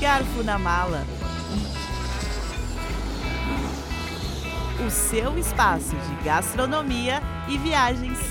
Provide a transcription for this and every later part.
Garfo na Mala. O seu espaço de gastronomia e viagens.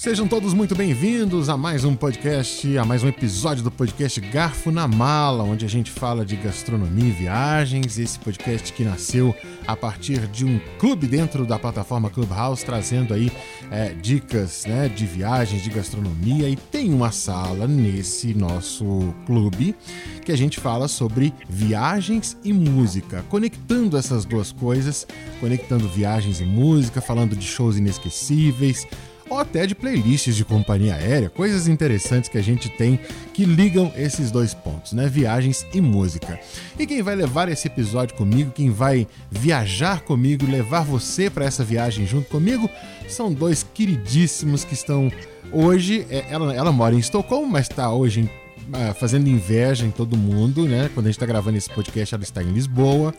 Sejam todos muito bem-vindos a mais um podcast, a mais um episódio do podcast Garfo na Mala, onde a gente fala de gastronomia e viagens. Esse podcast que nasceu a partir de um clube dentro da plataforma Clubhouse, trazendo aí é, dicas né, de viagens, de gastronomia. E tem uma sala nesse nosso clube que a gente fala sobre viagens e música, conectando essas duas coisas, conectando viagens e música, falando de shows inesquecíveis ou até de playlists de companhia aérea, coisas interessantes que a gente tem que ligam esses dois pontos, né? Viagens e música. E quem vai levar esse episódio comigo, quem vai viajar comigo, levar você para essa viagem junto comigo, são dois queridíssimos que estão hoje. É, ela, ela mora em Estocolmo, mas está hoje em ah, fazendo inveja em todo mundo, né? Quando a gente está gravando esse podcast, ela está em Lisboa.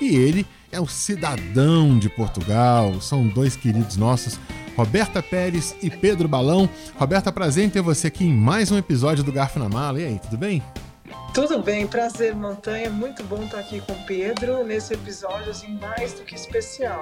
E ele é um cidadão de Portugal. São dois queridos nossos. Roberta Pérez e Pedro Balão. Roberta, prazer em ter você aqui em mais um episódio do Garfo na Mala. E aí, tudo bem? Tudo bem, prazer, Montanha. Muito bom estar aqui com o Pedro nesse episódio assim, mais do que especial.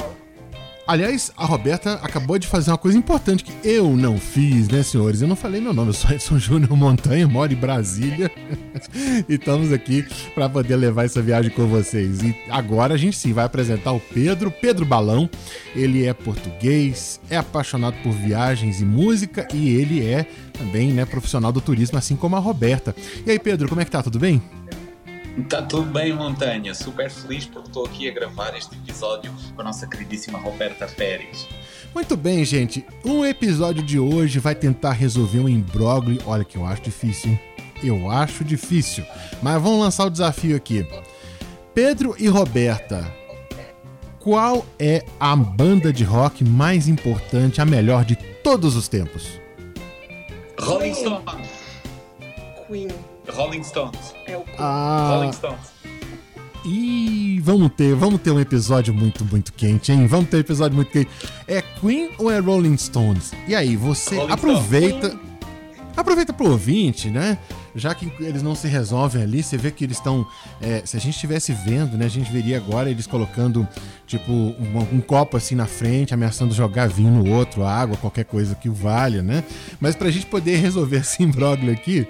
Aliás, a Roberta acabou de fazer uma coisa importante que eu não fiz, né, senhores? Eu não falei meu nome, eu sou Edson Júnior Montanha, moro em Brasília e estamos aqui para poder levar essa viagem com vocês. E agora a gente sim vai apresentar o Pedro, Pedro Balão. Ele é português, é apaixonado por viagens e música e ele é também, né, profissional do turismo, assim como a Roberta. E aí, Pedro, como é que tá? Tudo bem? Está tudo bem, Montanha. Super feliz porque estou aqui a gravar este episódio com a nossa queridíssima Roberta Pérez. Muito bem, gente. Um episódio de hoje vai tentar resolver um imbróglio. Olha que eu acho difícil, hein? Eu acho difícil. Mas vamos lançar o desafio aqui. Pedro e Roberta, qual é a banda de rock mais importante, a melhor de todos os tempos? Rolling Stones. Queen. Rolling Stones. É o. Ah, Rolling Stones. e vamos ter, vamos ter um episódio muito, muito quente, hein? Vamos ter um episódio muito quente. É Queen ou é Rolling Stones? E aí, você Rolling aproveita. Aproveita pro ouvinte, né? Já que eles não se resolvem ali, você vê que eles estão. é, se a gente estivesse vendo, né? A gente veria agora eles colocando, tipo, um, um copo assim na frente, ameaçando jogar vinho no outro, água, qualquer coisa que o valha, né? Mas pra gente poder resolver esse imbróglio aqui,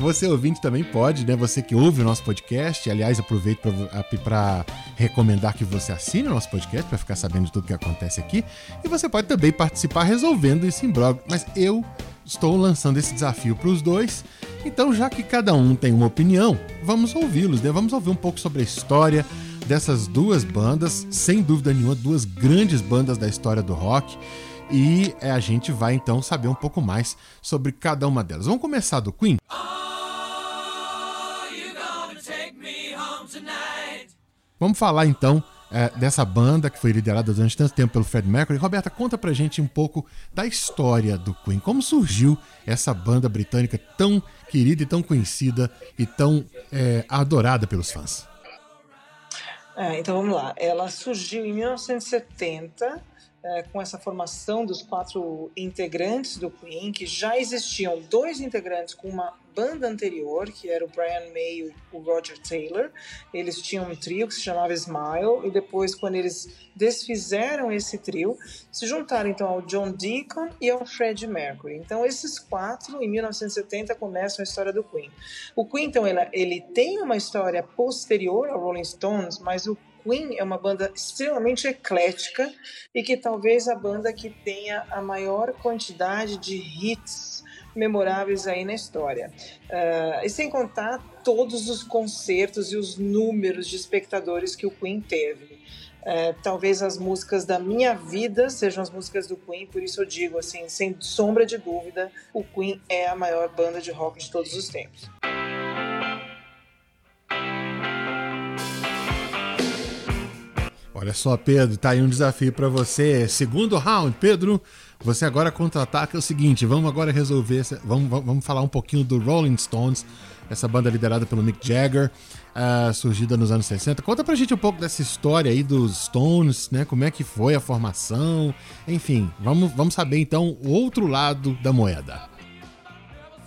você ouvinte também pode, né? Você que ouve o nosso podcast, aliás, aproveito para recomendar que você assine o nosso podcast para ficar sabendo de tudo que acontece aqui. E você pode também participar resolvendo esse imbróglio. Mas eu estou lançando esse desafio para os dois. Então, já que cada um tem uma opinião, vamos ouvi-los, né? Vamos ouvir um pouco sobre a história dessas duas bandas, sem dúvida nenhuma, duas grandes bandas da história do rock. E é, a gente vai então saber um pouco mais sobre cada uma delas. Vamos começar do Queen? Vamos falar então é, dessa banda que foi liderada durante tanto tempo pelo Fred Mercury. Roberta, conta pra gente um pouco da história do Queen. Como surgiu essa banda britânica tão querida e tão conhecida e tão é, adorada pelos fãs? É, então vamos lá. Ela surgiu em 1970 é, com essa formação dos quatro integrantes do Queen, que já existiam dois integrantes com uma banda anterior, que era o Brian May e o Roger Taylor. Eles tinham um trio que se chamava Smile, e depois, quando eles desfizeram esse trio, se juntaram então ao John Deacon e ao Freddie Mercury. Então, esses quatro, em 1970, começam a história do Queen. O Queen, então, ele, ele tem uma história posterior ao Rolling Stones, mas o Queen é uma banda extremamente eclética e que talvez a banda que tenha a maior quantidade de hits memoráveis aí na história. Uh, e sem contar todos os concertos e os números de espectadores que o Queen teve. Uh, talvez as músicas da minha vida sejam as músicas do Queen, por isso eu digo assim, sem sombra de dúvida, o Queen é a maior banda de rock de todos os tempos. Olha só, Pedro, tá aí um desafio para você. Segundo round, Pedro, você agora contra-ataca é o seguinte: vamos agora resolver, vamos, vamos falar um pouquinho do Rolling Stones, essa banda liderada pelo Mick Jagger. uh, surgida nos anos 60. Conta pra gente um pouco dessa história aí dos Stones, né? Como é que foi a formação, enfim, vamos, vamos saber então o outro lado da moeda.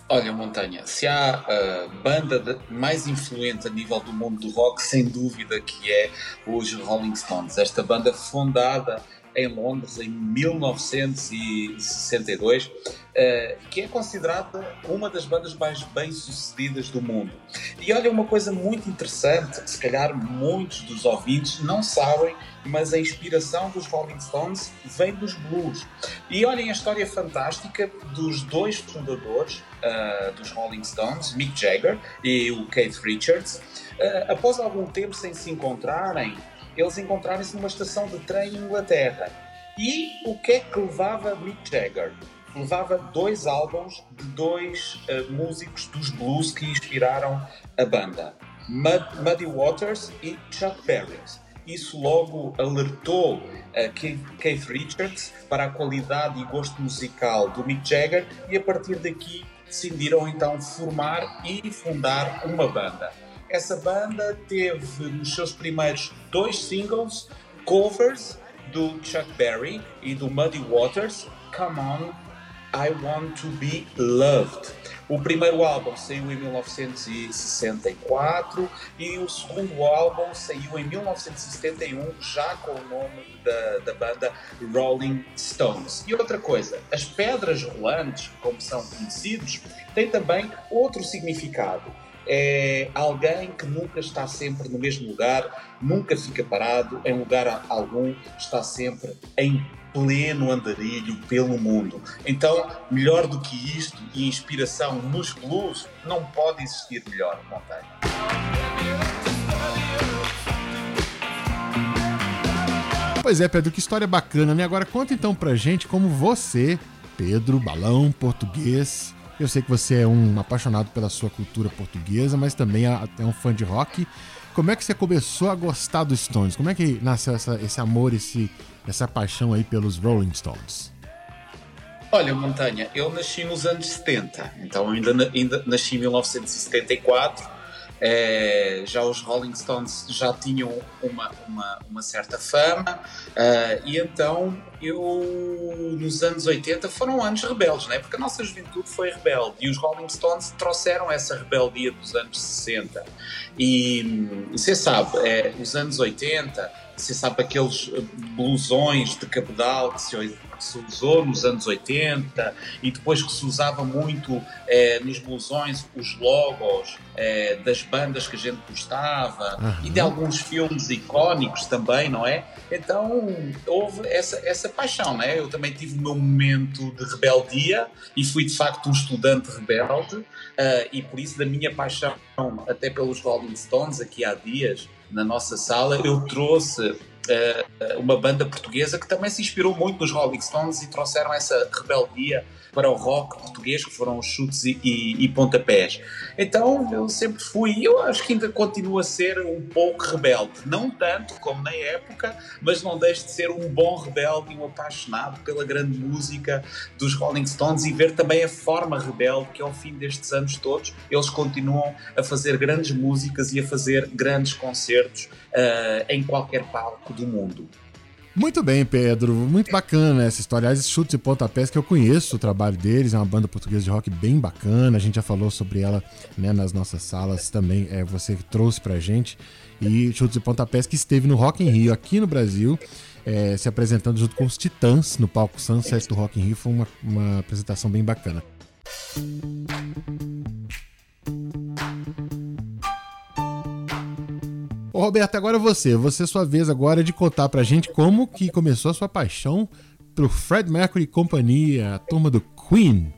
Olha, Montanha, se há a banda mais influente a nível do mundo do rock, sem dúvida que é os Rolling Stones. Esta banda fundada em Londres em 1962, eh, que é considerada uma das bandas mais bem-sucedidas do mundo. E olha, uma coisa muito interessante, que se calhar muitos dos ouvintes não sabem, mas a inspiração dos Rolling Stones vem dos blues. E olhem a história fantástica dos dois fundadores uh, dos Rolling Stones, Mick Jagger e o Keith Richards. Uh, após algum tempo sem se encontrarem, eles encontraram-se numa estação de trem em Inglaterra. E o que é que levava Mick Jagger? Levava dois álbuns de dois uh, músicos dos blues que inspiraram a banda, Mud, Muddy Waters e Chuck Berry. Isso logo alertou a Keith Richards para a qualidade e gosto musical do Mick Jagger e a partir daqui decidiram então formar e fundar uma banda. Essa banda teve nos seus primeiros dois singles covers do Chuck Berry e do Muddy Waters, Come On, I Want to Be Loved. O primeiro álbum saiu em 1964 e o segundo álbum saiu em 1971, já com o nome da, da banda Rolling Stones. E outra coisa, as pedras rolantes, como são conhecidos, têm também outro significado é alguém que nunca está sempre no mesmo lugar, nunca fica parado em lugar algum, está sempre em pleno andarilho pelo mundo. Então, melhor do que isto e inspiração nos blues, não pode existir melhor montanha. Pois é, Pedro, que história bacana, né? Agora conta então pra gente como você, Pedro, balão, português, eu sei que você é um apaixonado pela sua cultura portuguesa, mas também é, um fã de rock. Como é que você começou a gostar dos Stones? Como é que nasceu essa, esse amor, esse, essa paixão aí pelos Rolling Stones? Olha, Montanha, eu nasci nos anos 70, então ainda, ainda nasci em 1974 é, já os Rolling Stones já tinham uma, uma, uma certa fama, uh, e então eu, nos anos 80, foram anos rebeldes, né? porque a nossa juventude foi rebelde, e os Rolling Stones trouxeram essa rebeldia dos anos 60. E você sabe, é, os anos 80, você sabe aqueles blusões de cabedal que se que se usou nos anos 80 e depois que se usava muito é, nos blusões os logos é, das bandas que a gente gostava uhum. e de alguns filmes icónicos também, não é? Então houve essa, essa paixão, né? Eu também tive o meu momento de rebeldia e fui de facto um estudante rebelde uh, e por isso da minha paixão até pelos Rolling Stones aqui há dias na nossa sala eu trouxe uh, uma banda portuguesa que também se inspirou muito nos Rolling Stones e trouxeram essa rebeldia para o rock português, que foram os chutes e, e, e, pontapés. Então eu sempre fui, eu acho que ainda continuo a ser um pouco rebelde. Não tanto como na época, mas não deixo de ser um bom rebelde e um apaixonado pela grande música dos Rolling Stones e ver também a forma rebelde que ao fim destes anos todos eles continuam a fazer grandes músicas e a fazer grandes concertos uh, em qualquer palco do mundo. Muito bem, Pedro. Muito bacana essa história. Aliás, Chutes e Pontapés, que eu conheço o trabalho deles, é uma banda portuguesa de rock bem bacana. A gente já falou sobre ela né, nas nossas salas também. É, você trouxe pra gente. E Chutes e Pontapés, que esteve no Rock in Rio aqui no Brasil, é, se apresentando junto com os Titãs no palco Sunset do Rock in Rio. Foi uma, uma apresentação bem bacana. Ô Roberto, agora você. Você sua vez agora de contar pra gente como que começou a sua paixão pro Fred Mercury e companhia, a turma do Queen.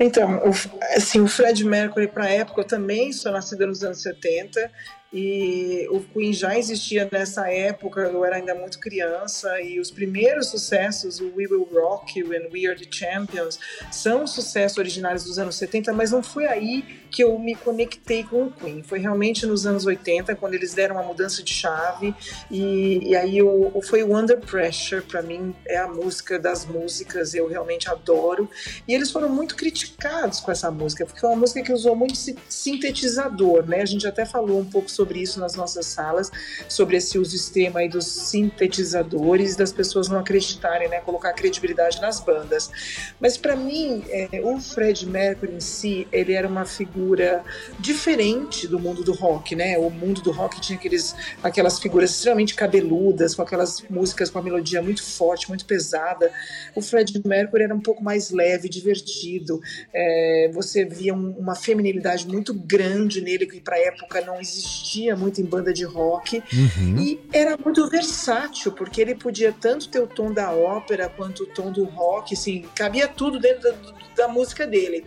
Então, o, assim, o Fred Mercury para a época, eu também sou nascida nos anos 70, E o Queen já existia nessa época, eu era ainda muito criança, e os primeiros sucessos, o We Will Rock You and We Are the Champions, são sucessos originários dos anos 70, mas não foi aí que eu me conectei com o Queen. Foi realmente nos anos 80, quando eles deram uma mudança de chave, e, e aí o, foi o Under Pressure, para mim é a música das músicas, eu realmente adoro. E eles foram muito criticados com essa música, porque é uma música que usou muito sintetizador, né? A gente até falou um pouco sobre sobre isso nas nossas salas, sobre esse uso extremo aí dos sintetizadores, das pessoas não acreditarem, né, colocar credibilidade nas bandas. Mas para mim, é, o Fred Mercury em si, ele era uma figura diferente do mundo do rock, né? O mundo do rock tinha aqueles, aquelas figuras extremamente cabeludas, com aquelas músicas com a melodia muito forte, muito pesada. O Fred Mercury era um pouco mais leve, divertido. É, você via um, uma feminilidade muito grande nele que para época não existia existia muito em banda de rock uhum. e era muito versátil, porque ele podia tanto ter o tom da ópera quanto o tom do rock, assim, cabia tudo dentro da, da música dele.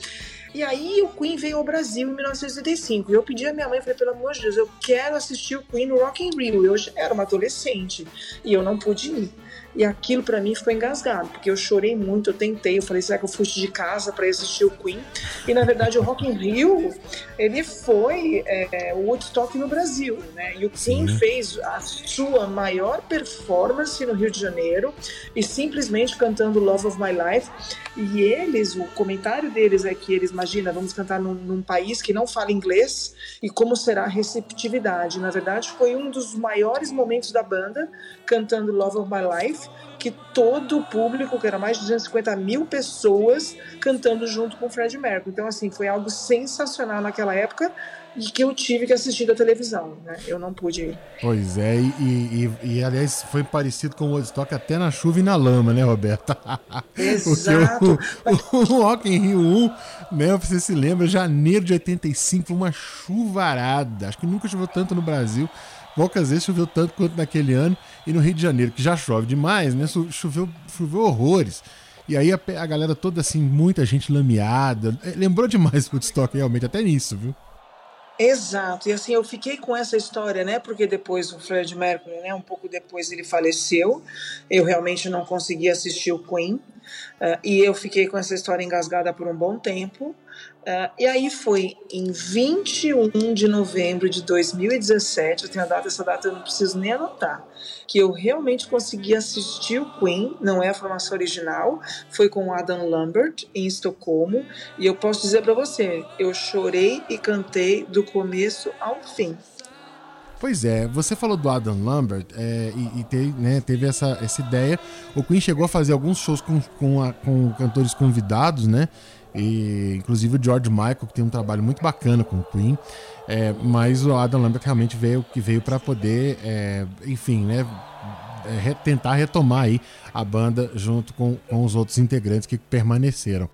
E aí o Queen veio ao Brasil em 1985. E eu pedi à minha mãe, falei, pelo amor de Deus, eu quero assistir o Queen no Rock in Rio. Eu era uma adolescente e eu não pude ir. E aquilo para mim ficou engasgado, porque eu chorei muito, eu tentei, eu falei, será que eu fugi de casa para assistir o Queen? E na verdade o Rock in Rio, ele foi é, o Woodstock no Brasil, né? E o Queen Sim. fez a sua maior performance no Rio de Janeiro e simplesmente cantando Love of My Life. E eles, o comentário deles é que eles, imagina, vamos cantar num, num país que não fala inglês e como será a receptividade. Na verdade, foi um dos maiores momentos da banda cantando Love of My Life que todo o público, que era mais de 250 mil pessoas, cantando junto com o Fred Mercury. Então, assim, foi algo sensacional naquela época e que eu tive que assistir da televisão, né? Eu não pude ir. Pois é, e, e, e aliás, foi parecido com o Woodstock até na chuva e na lama, né, Roberta? Exato. o, o Rock in Rio 1, né, você se lembra, janeiro de 85, uma chuvarada. Acho que nunca choveu tanto no Brasil poucas vezes choveu tanto quanto naquele ano. E no Rio de Janeiro, que já chove demais, né? Choveu, choveu horrores. E aí a, a galera toda assim, muita gente lameada. É, lembrou demais o Woodstock, realmente, até nisso, viu? Exato, e assim eu fiquei com essa história, né? Porque depois o Fred Mercury, né? Um pouco depois ele faleceu. Eu realmente não consegui assistir o Queen. Uh, e eu fiquei com essa história engasgada por um bom tempo. Uh, e aí foi em 21 de novembro de 2017, eu tenho a data, essa data eu não preciso nem anotar, que eu realmente consegui assistir o Queen, não é a formação original, foi com Adam Lambert em Estocolmo, e eu posso dizer para você, eu chorei e cantei do começo ao fim. Pois é, você falou do Adam Lambert é, e, e teve, né, teve essa, essa ideia. O Queen chegou a fazer alguns shows com, com, a, com cantores convidados, né? E, inclusive o George Michael, que tem um trabalho muito bacana com o Queen. É, mas o Adam Lambert realmente veio que veio para poder, é, enfim, né, é, tentar retomar aí a banda junto com, com os outros integrantes que permaneceram.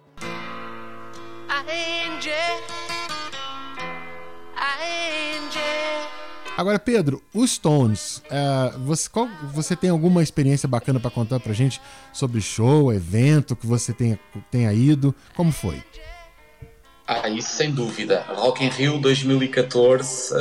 Agora, Pedro, os Stones, uh, você, qual, você tem alguma experiência bacana para contar pra gente sobre show, evento que você tenha, tenha ido? Como foi? Ah, isso sem dúvida. Rock in Rio 2014, uh, uh,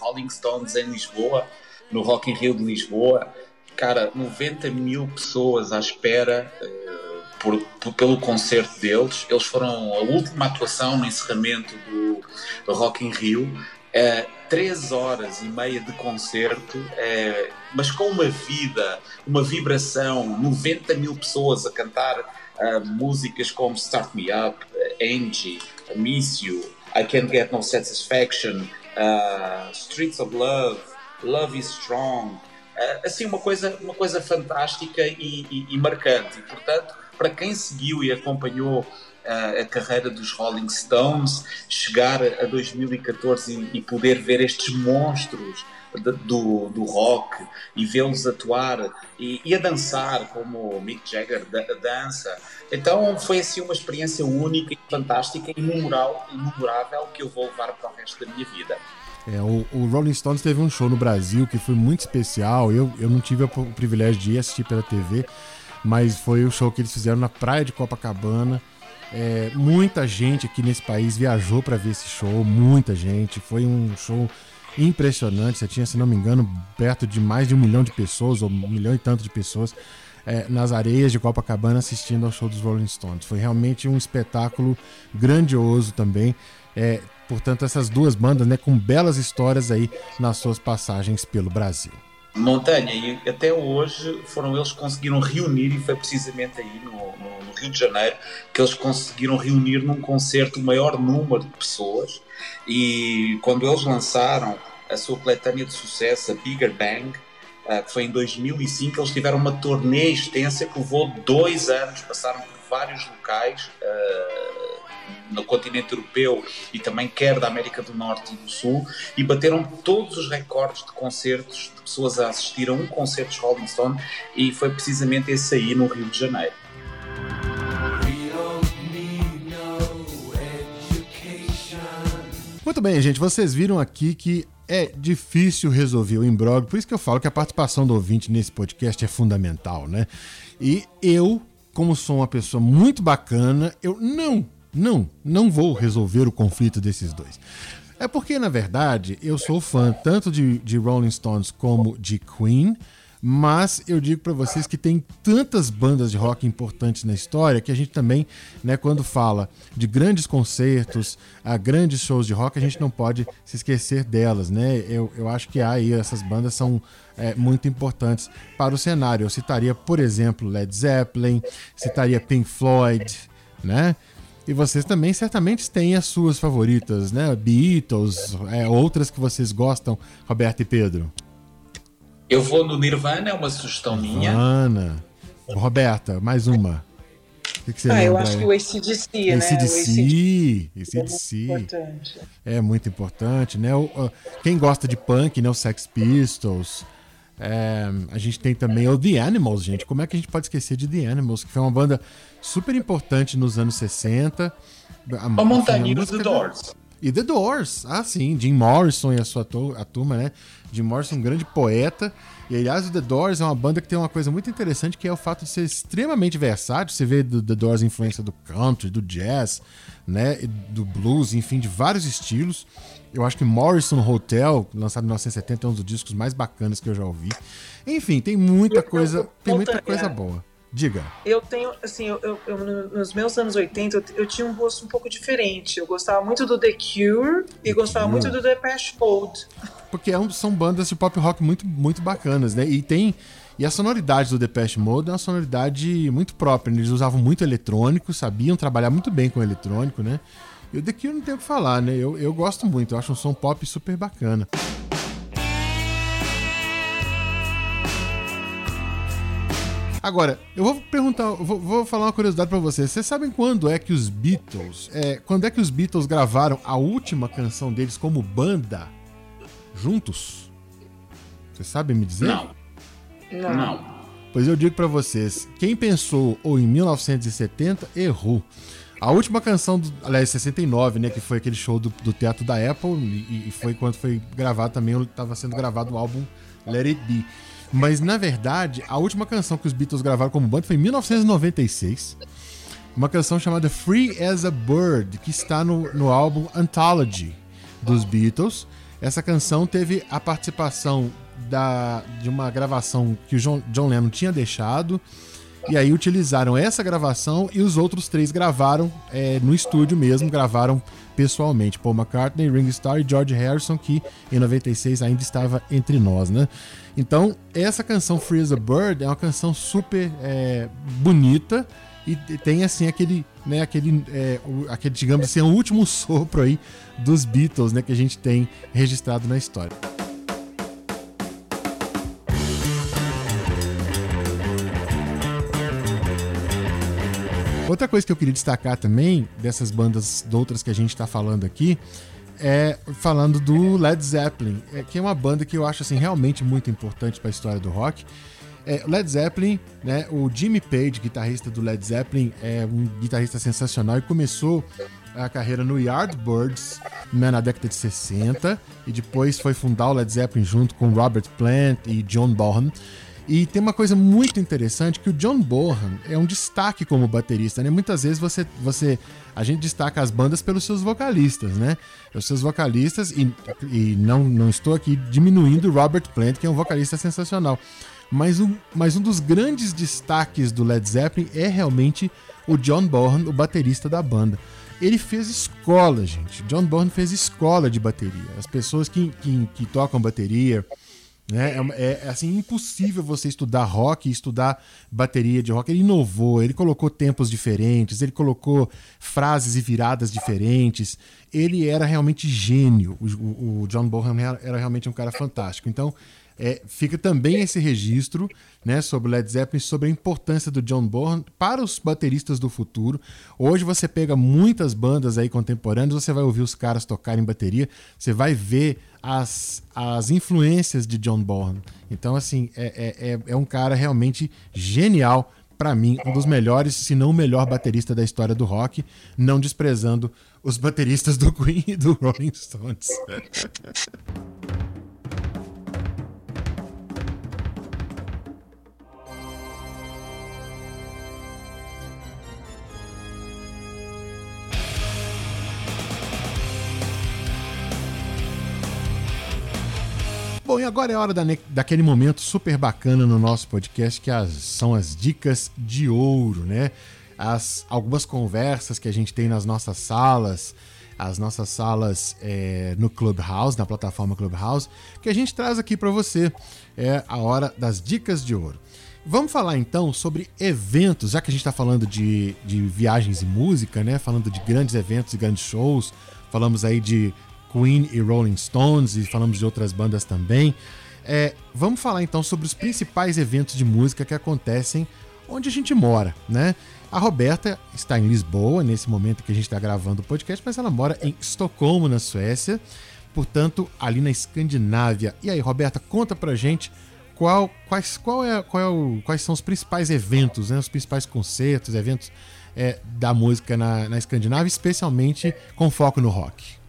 Rolling Stones em Lisboa, no Rock in Rio de Lisboa. Cara, 90 mil pessoas à espera uh, por, por, pelo concerto deles. Eles foram a última atuação no encerramento do, do Rock in Rio. É, três horas e meia de concerto, é, mas com uma vida, uma vibração, 90 mil pessoas a cantar uh, músicas como Start Me Up, Angie, Miss You, I Can't Get No Satisfaction, uh, Streets of Love, Love is Strong. Uh, assim, uma coisa, uma coisa fantástica e, e, e marcante. E, portanto, para quem seguiu e acompanhou a, carreira dos Rolling Stones, chegar a 2014 e, poder ver estes monstros do, do rock e vê-los atuar e, e, a dançar como Mick Jagger da, dança. Então foi assim uma experiência única e fantástica e memorável que eu vou levar para o resto da minha vida. É, o, o, Rolling Stones teve um show no Brasil que foi muito especial. Eu, eu não tive o privilégio de ir assistir pela TV, mas foi o show que eles fizeram na praia de Copacabana. É, muita gente aqui nesse país viajou para ver esse show, muita gente. Foi um show impressionante. Você tinha, se não me engano, perto de mais de um milhão de pessoas, ou um milhão e tanto de pessoas, é, nas areias de Copacabana assistindo ao show dos Rolling Stones. Foi realmente um espetáculo grandioso também. É, portanto, essas duas bandas, né, com belas histórias aí nas suas passagens pelo Brasil. Montanha, e até hoje foram eles que conseguiram reunir, e foi precisamente aí no, no, no, Rio de Janeiro que eles conseguiram reunir num concerto o maior número de pessoas. E quando eles lançaram a sua coletânea de sucesso, a Bigger Bang, uh, que foi em 2005, eles tiveram uma turnê extensa que levou dois anos, passaram por vários locais. Uh, no continente europeu e também quer da América do Norte e do Sul e bateram todos os recordes de concertos de pessoas a assistir a um concerto de Rolling Stone e foi precisamente esse aí no Rio de Janeiro. Muito bem, gente, vocês viram aqui que é difícil resolver o imbróglio, por isso que eu falo que a participação do ouvinte nesse podcast é fundamental, né? E eu, como sou uma pessoa muito bacana, eu não não, não vou resolver o conflito desses dois. É porque, na verdade, eu sou fã tanto de, de Rolling Stones como de Queen, mas eu digo para vocês que tem tantas bandas de rock importantes na história que a gente também, né, quando fala de grandes concertos, a grandes shows de rock, a gente não pode se esquecer delas, né? Eu, eu acho que aí essas bandas são é, muito importantes para o cenário. Eu citaria, por exemplo, Led Zeppelin, citaria Pink Floyd, né? E vocês também certamente têm as suas favoritas, né? Beatles, é, outras que vocês gostam, Roberto e Pedro. Eu vou no Nirvana, é uma sugestão minha. Nirvana. Roberta, mais uma. O que, que você ah, eu acho que o ACDC, né? ACDC, ACDC. É muito importante. É muito importante, né? Quem gosta de punk, né? O Sex Pistols. É, a gente tem também o The Animals, gente. Como é que a gente pode esquecer de The Animals, que foi uma banda super importante nos anos 60. A, a Montanha e The Doors. E The Doors, ah sim, Jim Morrison e a sua a turma, né? Jim Morrison, um grande poeta. E aliás, o The Doors é uma banda que tem uma coisa muito interessante que é o fato de ser extremamente versátil. Você vê do The Doors influência do country, do jazz, né? Do blues, enfim, de vários estilos. Eu acho que Morrison Hotel, lançado em 1970, é um dos discos mais bacanas que eu já ouvi. Enfim, tem muita coisa, tem muita coisa boa. Diga. Eu tenho, assim, eu, eu, eu, nos meus anos 80, eu, eu, tinha um gosto um pouco diferente. Eu gostava muito do The Cure e gostava muito do Depeche Mode. Porque é são bandas de pop rock muito, muito bacanas, né? E tem... E a sonoridade do Depeche Mode é uma sonoridade muito própria. Eles usavam muito eletrônico, sabiam trabalhar muito bem com eletrônico, né? E o The Cure não tem o que falar, né? Eu, eu gosto muito, eu acho um som pop super bacana. Agora, eu vou perguntar, vou, vou falar uma curiosidade para vocês. Vocês sabem quando é que os Beatles, é, quando é que os Beatles gravaram a última canção deles como banda juntos? Vocês sabem me dizer? Não. Não. Não. Pois eu digo para vocês, quem pensou ou em 1970 errou. A última canção, do, aliás, 69, né? Que foi aquele show do, do teatro da Apple, e, e foi quando foi gravado também, estava sendo gravado o álbum Let It Be. Mas na verdade, a última canção que os Beatles gravaram como banda foi em 1996. Uma canção chamada Free as a Bird, que está no, no álbum Anthology dos Beatles. Essa canção teve a participação da, de uma gravação que o John, John Lennon tinha deixado. E aí utilizaram essa gravação e os outros três gravaram é, no estúdio mesmo, gravaram pessoalmente. Paul McCartney, Ringo Starr e George Harrison, que em 96 ainda estava entre nós, né? Então, essa canção Free as a Bird é uma canção super é, bonita e tem assim aquele, né, aquele, é, aquele, digamos assim, o último sopro aí dos Beatles, né, que a gente tem registrado na história. Outra coisa que eu queria destacar também, dessas bandas de outras que a gente está falando aqui, é falando do Led Zeppelin, é, que é uma banda que eu acho assim realmente muito importante para a história do rock. É, Led Zeppelin, né, o Jimmy Page, guitarrista do Led Zeppelin, é um guitarrista sensacional e começou a carreira no Yardbirds né, na década de 60 e depois foi fundar o Led Zeppelin junto com Robert Plant e John Bonham. E tem uma coisa muito interessante que o John Bonham é um destaque como baterista, né? Muitas vezes você, você a gente destaca as bandas pelos seus vocalistas, né? Os seus vocalistas e, e não, não estou aqui diminuindo o Robert Plant, que é um vocalista sensacional. Mas um, mas um dos grandes destaques do Led Zeppelin é realmente o John Bonham, o baterista da banda. Ele fez escola, gente. John Bonham fez escola de bateria. As pessoas que, que, que tocam bateria, né? É, é, assim impossível você estudar rock e estudar bateria de rock. Ele inovou, ele colocou tempos diferentes, ele colocou frases e viradas diferentes. Ele era realmente gênio. O, o, John Bonham era, era realmente um cara fantástico. Então, é, fica também esse registro né, sobre Led Zeppelin, sobre a importância do John Bonham para os bateristas do futuro. Hoje você pega muitas bandas aí contemporâneas, você vai ouvir os caras tocarem bateria, você vai ver as, as influências de John Bonham. Então, assim, é, é, é, é um cara realmente genial para mim, um dos melhores, se não o melhor baterista da história do rock, não desprezando os bateristas do Queen e do Rolling Stones. Bom, e agora é hora da, daquele momento super bacana no nosso podcast, que as, são as dicas de ouro, né? As, algumas conversas que a gente tem nas nossas salas, as nossas salas é, no Clubhouse, na plataforma Clubhouse, que a gente traz aqui para você. É a hora das dicas de ouro. Vamos falar então sobre eventos, já que a gente está falando de, de viagens e música, né? Falando de grandes eventos e grandes shows. Falamos aí de Queen e Rolling Stones e falamos de outras bandas também. É, vamos falar então sobre os principais eventos de música que acontecem onde a gente mora, né? A Roberta está em Lisboa nesse momento que a gente está gravando o podcast, mas ela mora em Estocolmo, na Suécia, portanto ali na Escandinávia. E aí, Roberta, conta pra gente qual, quais, qual é, qual é o, quais são os principais eventos, né? Os principais concertos, eventos é, da música na, na Escandinávia, especialmente com foco no rock.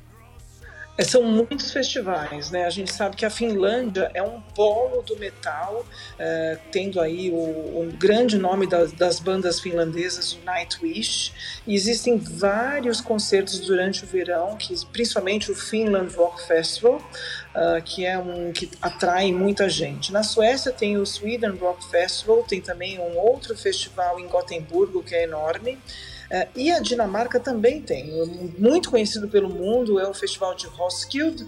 É, são muitos festivais, né? A gente sabe que a Finlândia é um polo do metal, é, tendo aí o, o grande nome das, das, bandas finlandesas, o Nightwish. E existem vários concertos durante o verão, que principalmente o Finland Rock Festival, uh, que é um que atrai muita gente. Na Suécia tem o Sweden Rock Festival, tem também um outro festival em Gotemburgo que é enorme. Uh, e a Dinamarca também tem, muito conhecido pelo mundo, é o festival de Roskilde, uh,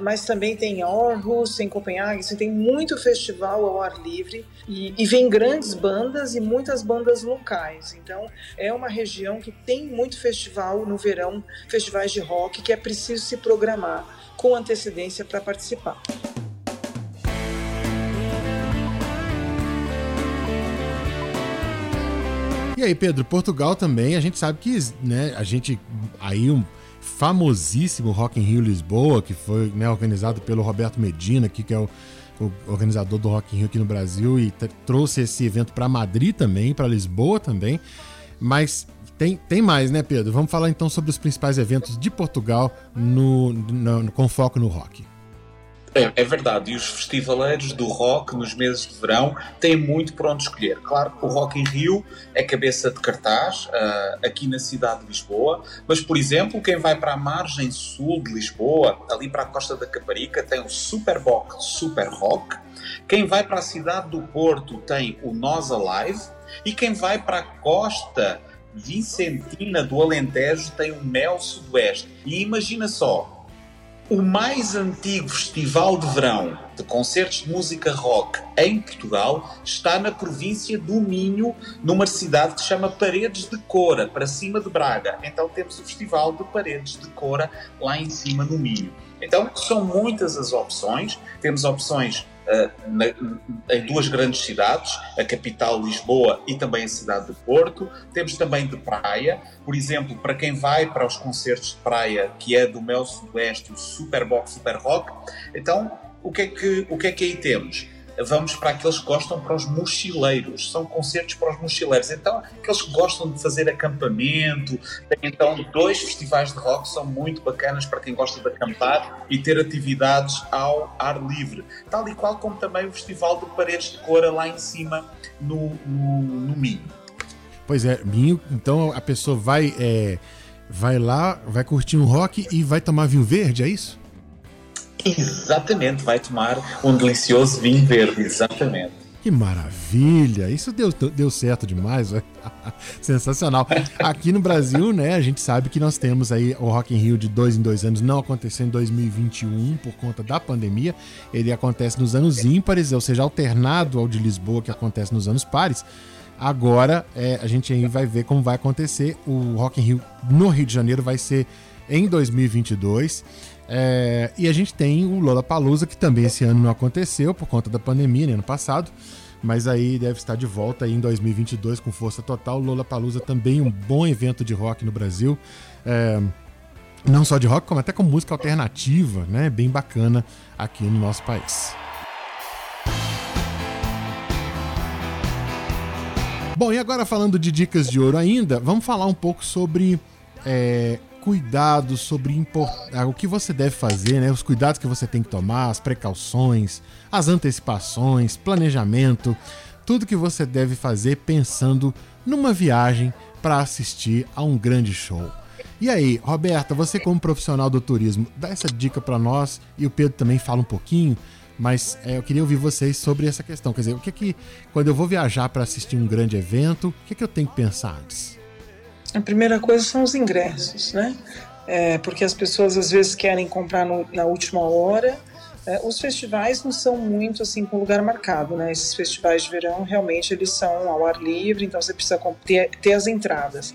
mas também tem Aarhus, em Copenhague, você tem muito festival ao ar livre e, e vem grandes bandas e muitas bandas locais. Então é uma região que tem muito festival no verão, festivais de rock, que é preciso se programar com antecedência para participar. E aí, Pedro, Portugal também, a gente sabe que, né, a gente aí um famosíssimo Rock in Rio Lisboa, que foi né, organizado pelo Roberto Medina, que, que é o, o, organizador do Rock in Rio aqui no Brasil e trouxe esse evento para Madrid também, para Lisboa também. Mas tem, tem mais, né, Pedro? Vamos falar então sobre os principais eventos de Portugal no, no com foco no rock. É, é, verdade, e os festivaleiros do rock nos meses de verão têm muito por onde escolher. Claro que o Rock em Rio é cabeça de cartaz, uh, aqui na cidade de Lisboa, mas, por exemplo, quem vai para a margem sul de Lisboa, ali para a Costa da Caparica, tem o Superboc Super Rock. Quem vai para a cidade do Porto tem o Nós Alive. E quem vai para a costa Vicentina do Alentejo tem o Mel Sudoeste. E imagina só, o mais antigo festival de verão de concertos de música rock em Portugal está na província do Minho, numa cidade que se chama Paredes de Cora, para cima de Braga. Então temos o Festival de Paredes de Cora lá em cima no Minho. Então são muitas as opções. Temos opções uh, na, em duas grandes cidades, a capital Lisboa e também a cidade de Porto. Temos também de praia, por exemplo, para quem vai para os concertos de praia, que é do Mel Sudoeste, o Superbox Super Rock. Então, o que é que, o que, é que aí temos? Vamos para aqueles que gostam para os mochileiros, são concertos para os mochileiros. Então, aqueles que gostam de fazer acampamento, então dois festivais de rock são muito bacanas para quem gosta de acampar e ter atividades ao ar livre, tal e qual como também o Festival de Paredes de Cora lá em cima no, no, no Minho. Pois é, Minho, então a pessoa vai, é, vai lá, vai curtir um rock e vai tomar vinho verde, é isso? Exatamente, vai tomar um delicioso vinho verde, exatamente. Que maravilha! Isso deu, deu certo demais, sensacional. Aqui no Brasil, né, a gente sabe que nós temos aí o Rock in Rio de dois em dois anos, não aconteceu em 2021 por conta da pandemia. Ele acontece nos anos ímpares, ou seja, alternado ao de Lisboa que acontece nos anos pares. Agora é, a gente aí vai ver como vai acontecer. O Rock in Rio no Rio de Janeiro vai ser em 2022. É, e a gente tem o Lollapalooza, que também esse ano não aconteceu por conta da pandemia, né, ano passado. Mas aí deve estar de volta aí em 2022 com força total. Lollapalooza também um bom evento de rock no Brasil. É, não só de rock, como até com música alternativa, né? Bem bacana aqui no nosso país. Bom, e agora falando de dicas de ouro ainda, vamos falar um pouco sobre é, cuidados sobre import... Ah, o que você deve fazer, né? Os cuidados que você tem que tomar, as precauções, as antecipações, planejamento, tudo que você deve fazer pensando numa viagem para assistir a um grande show. E aí, Roberta, você como profissional do turismo, dá essa dica para nós e o Pedro também fala um pouquinho, mas é, eu queria ouvir vocês sobre essa questão. Quer dizer, o que que quando eu vou viajar para assistir um grande evento, o que que eu tenho que pensar antes? A primeira coisa são os ingressos, né? É, porque as pessoas às vezes querem comprar no, na última hora. É, os festivais não são muito assim com lugar marcado, né? Esses festivais de verão realmente eles são ao ar livre, então você precisa ter, ter as entradas.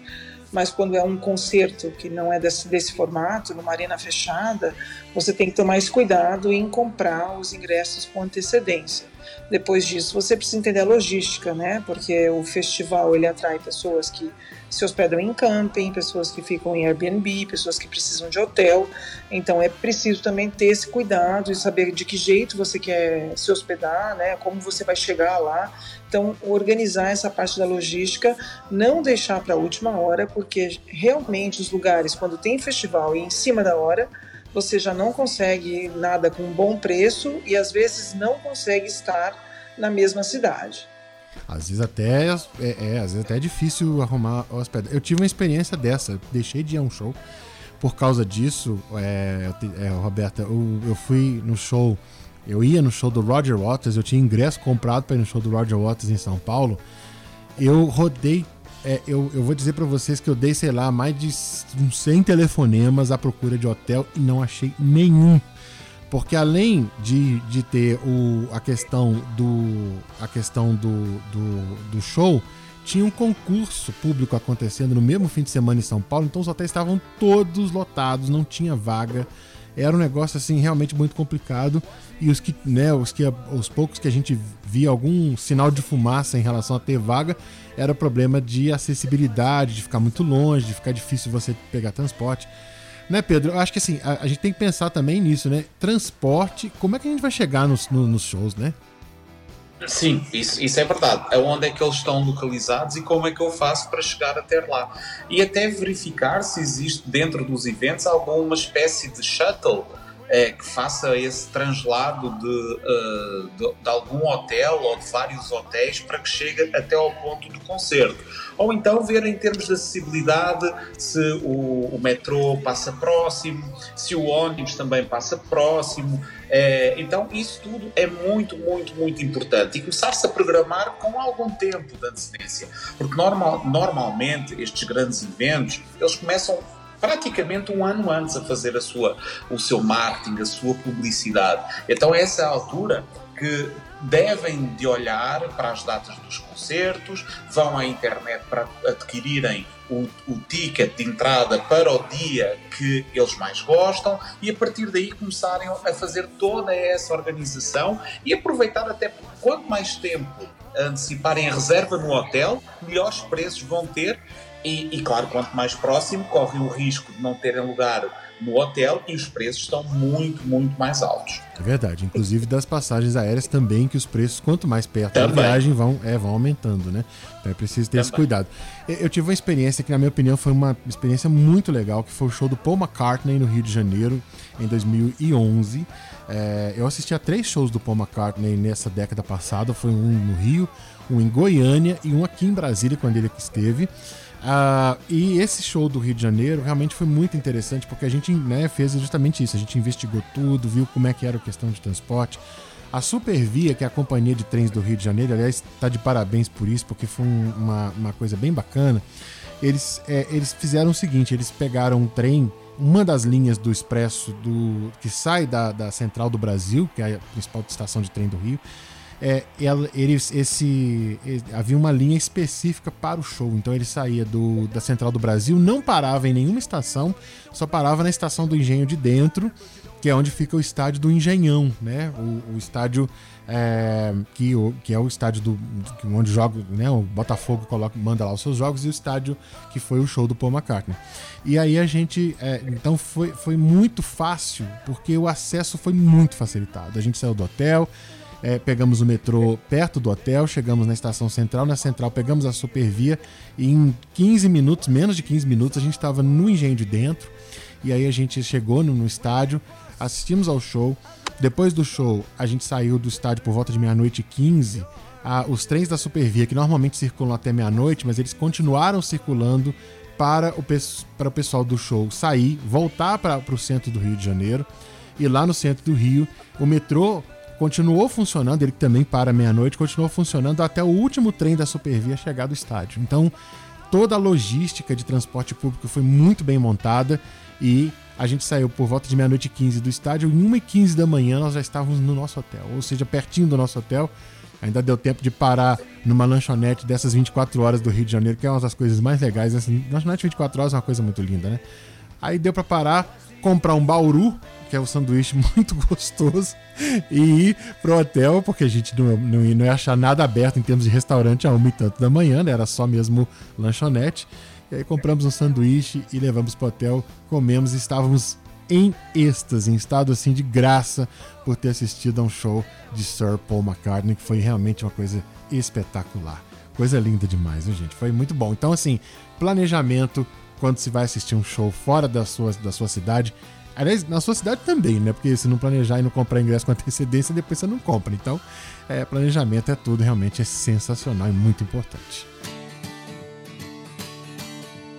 Mas quando é um concerto que não é desse, desse formato, numa arena fechada, você tem que tomar esse cuidado em comprar os ingressos com antecedência. Depois disso, você precisa entender a logística, né? Porque o festival ele atrai pessoas que se hospedam em camping, pessoas que ficam em Airbnb, pessoas que precisam de hotel. Então é preciso também ter esse cuidado e saber de que jeito você quer se hospedar, né? Como você vai chegar lá. Então organizar essa parte da logística, não deixar para a última hora, porque realmente os lugares quando tem festival e em cima da hora você já não consegue nada com um bom preço e às vezes não consegue estar na mesma cidade. Às vezes até é, é, às vezes até é difícil arrumar hospedagem. Eu tive uma experiência dessa, deixei de ir a um show por causa disso. É, é, Roberta, eu, eu fui no show, eu ia no show do Roger Waters, eu tinha ingresso comprado para ir no show do Roger Waters em São Paulo. Eu rodei, é, eu, eu vou dizer para vocês que eu dei, sei lá, mais de uns 100 telefonemas à procura de hotel e não achei nenhum porque além de, de ter o, a questão do a questão do, do, do show tinha um concurso público acontecendo no mesmo fim de semana em São Paulo, então os hotéis estavam todos lotados, não tinha vaga. Era um negócio assim realmente muito complicado e os que, né, os que os poucos que a gente via algum sinal de fumaça em relação a ter vaga, era problema de acessibilidade, de ficar muito longe, de ficar difícil você pegar transporte. Né, Pedro? Eu acho que assim, a, a, gente tem que pensar também nisso, né? Transporte, como é que a gente vai chegar nos, no, nos shows, né? Sim, isso, isso é verdade. Aonde é que eles estão localizados e como é que eu faço para chegar até lá. E até verificar se existe dentro dos eventos alguma espécie de shuttle é, que faça esse translado de, uh, de, de, algum hotel ou de vários hotéis para que chegue até ao ponto do concerto. Ou então ver em termos de acessibilidade se o, o metrô passa próximo, se o ônibus também passa próximo. É, então, isso tudo é muito, muito, muito importante. E começar-se a programar com algum tempo de antecedência. Porque normal, normalmente estes grandes eventos, eles começam praticamente um ano antes a fazer a sua, o seu marketing, a sua publicidade. Então, essa é a altura que devem de olhar para as datas dos concertos, vão à internet para adquirirem o, o, ticket de entrada para o dia que eles mais gostam e a partir daí começarem a fazer toda essa organização e aproveitar até quanto mais tempo anteciparem a reserva no hotel, melhores preços vão ter e, e, claro, quanto mais próximo, correm o risco de não terem lugar no hotel e os preços estão muito, muito mais altos. É verdade. Inclusive das passagens aéreas também, que os preços, quanto mais perto Também. da viagem, vão, é, vão aumentando, né? Então é preciso ter esse Também. cuidado. Eu tive uma experiência que, na minha opinião, foi uma experiência muito legal, que foi o show do Paul McCartney no Rio de Janeiro, em 2011. É, eu assisti a três shows do Paul McCartney nessa década passada. Foi um no Rio, um em Goiânia e um aqui em Brasília, quando ele aqui esteve. Ah, e esse show do Rio de Janeiro realmente foi muito interessante, porque a gente né, fez justamente isso. A gente investigou tudo, viu como é que era a questão de transporte. A Supervia, que é a companhia de trens do Rio de Janeiro, aliás, está de parabéns por isso, porque foi um- uma, uma coisa bem bacana. Eles, é, eles fizeram o seguinte: eles pegaram um trem, uma das linhas do expresso do que sai da, da Central do Brasil, que é a principal estação de trem do Rio. É, esse, havia uma linha específica para o show, então ele saía do, da Central do Brasil, não parava em nenhuma estação, só parava na estação do Engenho de Dentro, que é onde fica o estádio do Engenhão, né? O, o estádio é, que, o- que é o estádio do, onde joga, né? O Botafogo coloca, manda lá os seus jogos e o estádio que foi o show do Paul McCartney. E aí a gente, é, então foi, foi muito fácil porque o acesso foi muito facilitado. A gente saiu do hotel, é, pegamos o metrô perto do hotel, chegamos na estação central, na central pegamos a Supervia e em 15 minutos, menos de 15 minutos, a gente estava no engenho de dentro. E aí a gente chegou no, no estádio, assistimos ao show. Depois do show, a gente saiu do estádio por volta de meia-noite e 15. Ah, os trens da Supervia, que normalmente circulam até meia-noite, mas eles continuaram circulando para o, para o pessoal do show sair, voltar para o centro do Rio de Janeiro. E lá no centro do Rio, o metrô continuou funcionando, ele também para meia-noite, continuou funcionando até o último trem da Supervia chegar do estádio. Então, toda a logística de transporte público foi muito bem montada e a gente saiu por volta de meia-noite e 15 do estádio. Em 1 e 15 da manhã nós já estávamos no nosso hotel, ou seja, pertinho do nosso hotel. Ainda deu tempo de parar numa lanchonete dessas 24 horas do Rio de Janeiro, que é uma das coisas mais legais. Assim, lanchonete 24 horas é uma coisa muito linda, né? Aí deu pra parar, comprar um bauru, que é um sanduíche muito gostoso, e ir pro hotel, porque a gente não, não, não ia achar nada aberto em termos de restaurante a uma e tanto da manhã, né? Era só mesmo lanchonete. E aí compramos um sanduíche e levamos pro hotel, comemos e estávamos em êxtase, em estado assim de graça por ter assistido a um show de Sir Paul McCartney, que foi realmente uma coisa espetacular. Coisa linda demais, né, gente? Foi muito bom. Então, assim, planejamento quando se vai assistir um show fora da sua, da sua cidade. Aliás, na sua cidade também, né? Porque se não planejar e não comprar ingresso com antecedência, depois você não compra. Então, é, planejamento é tudo, realmente é sensacional e muito importante.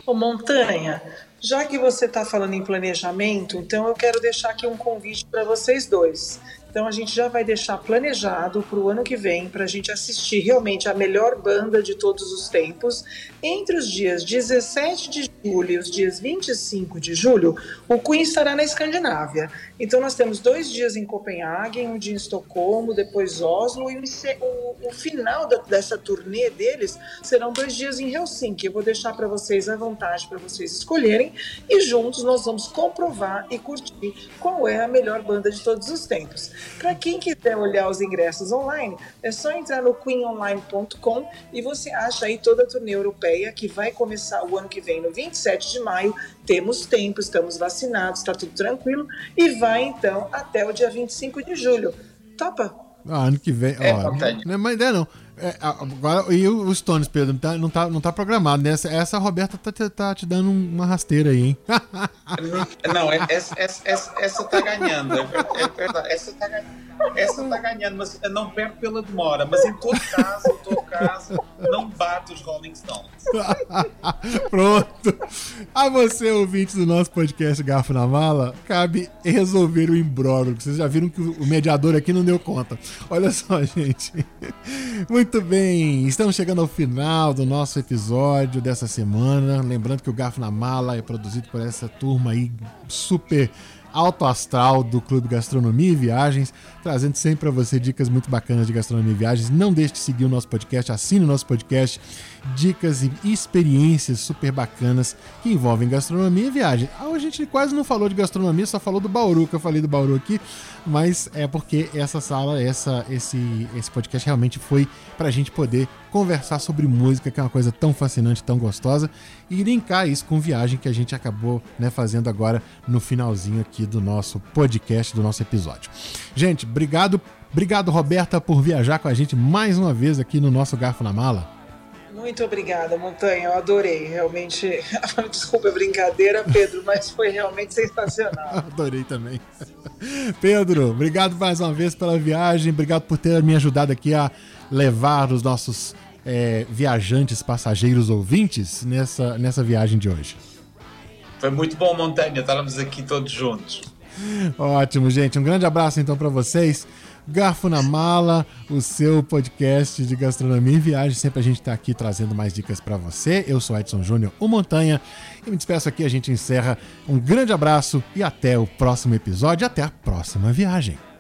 Ô, Montanha, já que você está falando em planejamento, então eu quero deixar aqui um convite para vocês dois. Então a gente já vai deixar planejado para o ano que vem para a gente assistir realmente a melhor banda de todos os tempos. Entre os dias 17 de julho e os dias 25 de julho, o Queen estará na Escandinávia. Então nós temos dois dias em Copenhague, um dia em Estocolmo, depois Oslo e o, o final da- dessa turnê deles serão dois dias em Helsinki. Eu vou deixar para vocês à vontade para vocês escolherem e juntos nós vamos comprovar e curtir qual é a melhor banda de todos os tempos. Para quem quiser olhar os ingressos online, é só entrar no queenonline.com e você acha aí toda a turnê europeia que vai começar o ano que vem, no 27 de maio. Temos tempo, estamos vacinados, está tudo tranquilo e vai então até o dia 25 de julho. Topa? Ah, ano que vem. É, ó, Montanha. não é má ideia, não. É, agora, e o- Stones, Pedro, tá, não tá, não tá programado, né? Essa, essa Roberta tá, te- tá te dando um- uma rasteira aí, hein? Não, essa, essa, essa, essa tá ganhando, é é verdade. Essa tá ganhando. Essa tá ganhando, mas não perco pela demora. Mas em todo caso, em todo caso, não bate os Rolling Stones. Pronto. A você, ouvinte do nosso podcast Garfo na Mala, cabe resolver o imbróglio. Vocês já viram que o mediador aqui não deu conta. Olha só, gente. Muito bem, estamos chegando ao final do nosso episódio dessa semana. Lembrando que o Garfo na Mala é produzido por essa turma aí super alto astral do Clube Gastronomia e Viagens, trazendo sempre para você dicas muito bacanas de gastronomia e viagens. Não deixe de seguir o nosso podcast, assine o nosso podcast, dicas e experiências super bacanas que envolvem gastronomia e viagem. Ah, a gente quase não falou de gastronomia, só falou do Bauru, que eu falei do Bauru aqui, mas é porque essa sala, essa, esse, esse podcast realmente foi para a gente poder conversar sobre música, que é uma coisa tão fascinante, tão gostosa, e linkar isso com viagem que a gente acabou né, fazendo agora no finalzinho aqui do nosso podcast, do nosso episódio. Gente, obrigado, obrigado Roberta por viajar com a gente mais uma vez aqui no nosso Garfo na Mala. Muito obrigada, Montanha. Eu adorei. Realmente. Desculpa a brincadeira, Pedro, mas foi realmente sensacional. adorei também. Pedro, obrigado mais uma vez pela viagem. Obrigado por ter me ajudado aqui a levar os nossos é, viajantes, passageiros, ouvintes nessa, nessa viagem de hoje. Foi muito bom, Montanha. Estávamos aqui todos juntos. Ótimo, gente. Um grande abraço então para vocês. Garfo na Mala, o seu podcast de gastronomia e viagem. Sempre a gente está aqui trazendo mais dicas para você. Eu sou Edson Júnior, o Montanha, e me despeço aqui. A gente encerra. Um grande abraço e até o próximo episódio. Até a próxima viagem.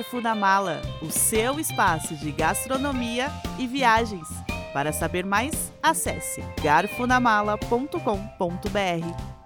Garfo na Mala, o seu espaço de gastronomia e viagens. Para saber mais, acesse garfonamala.com.br.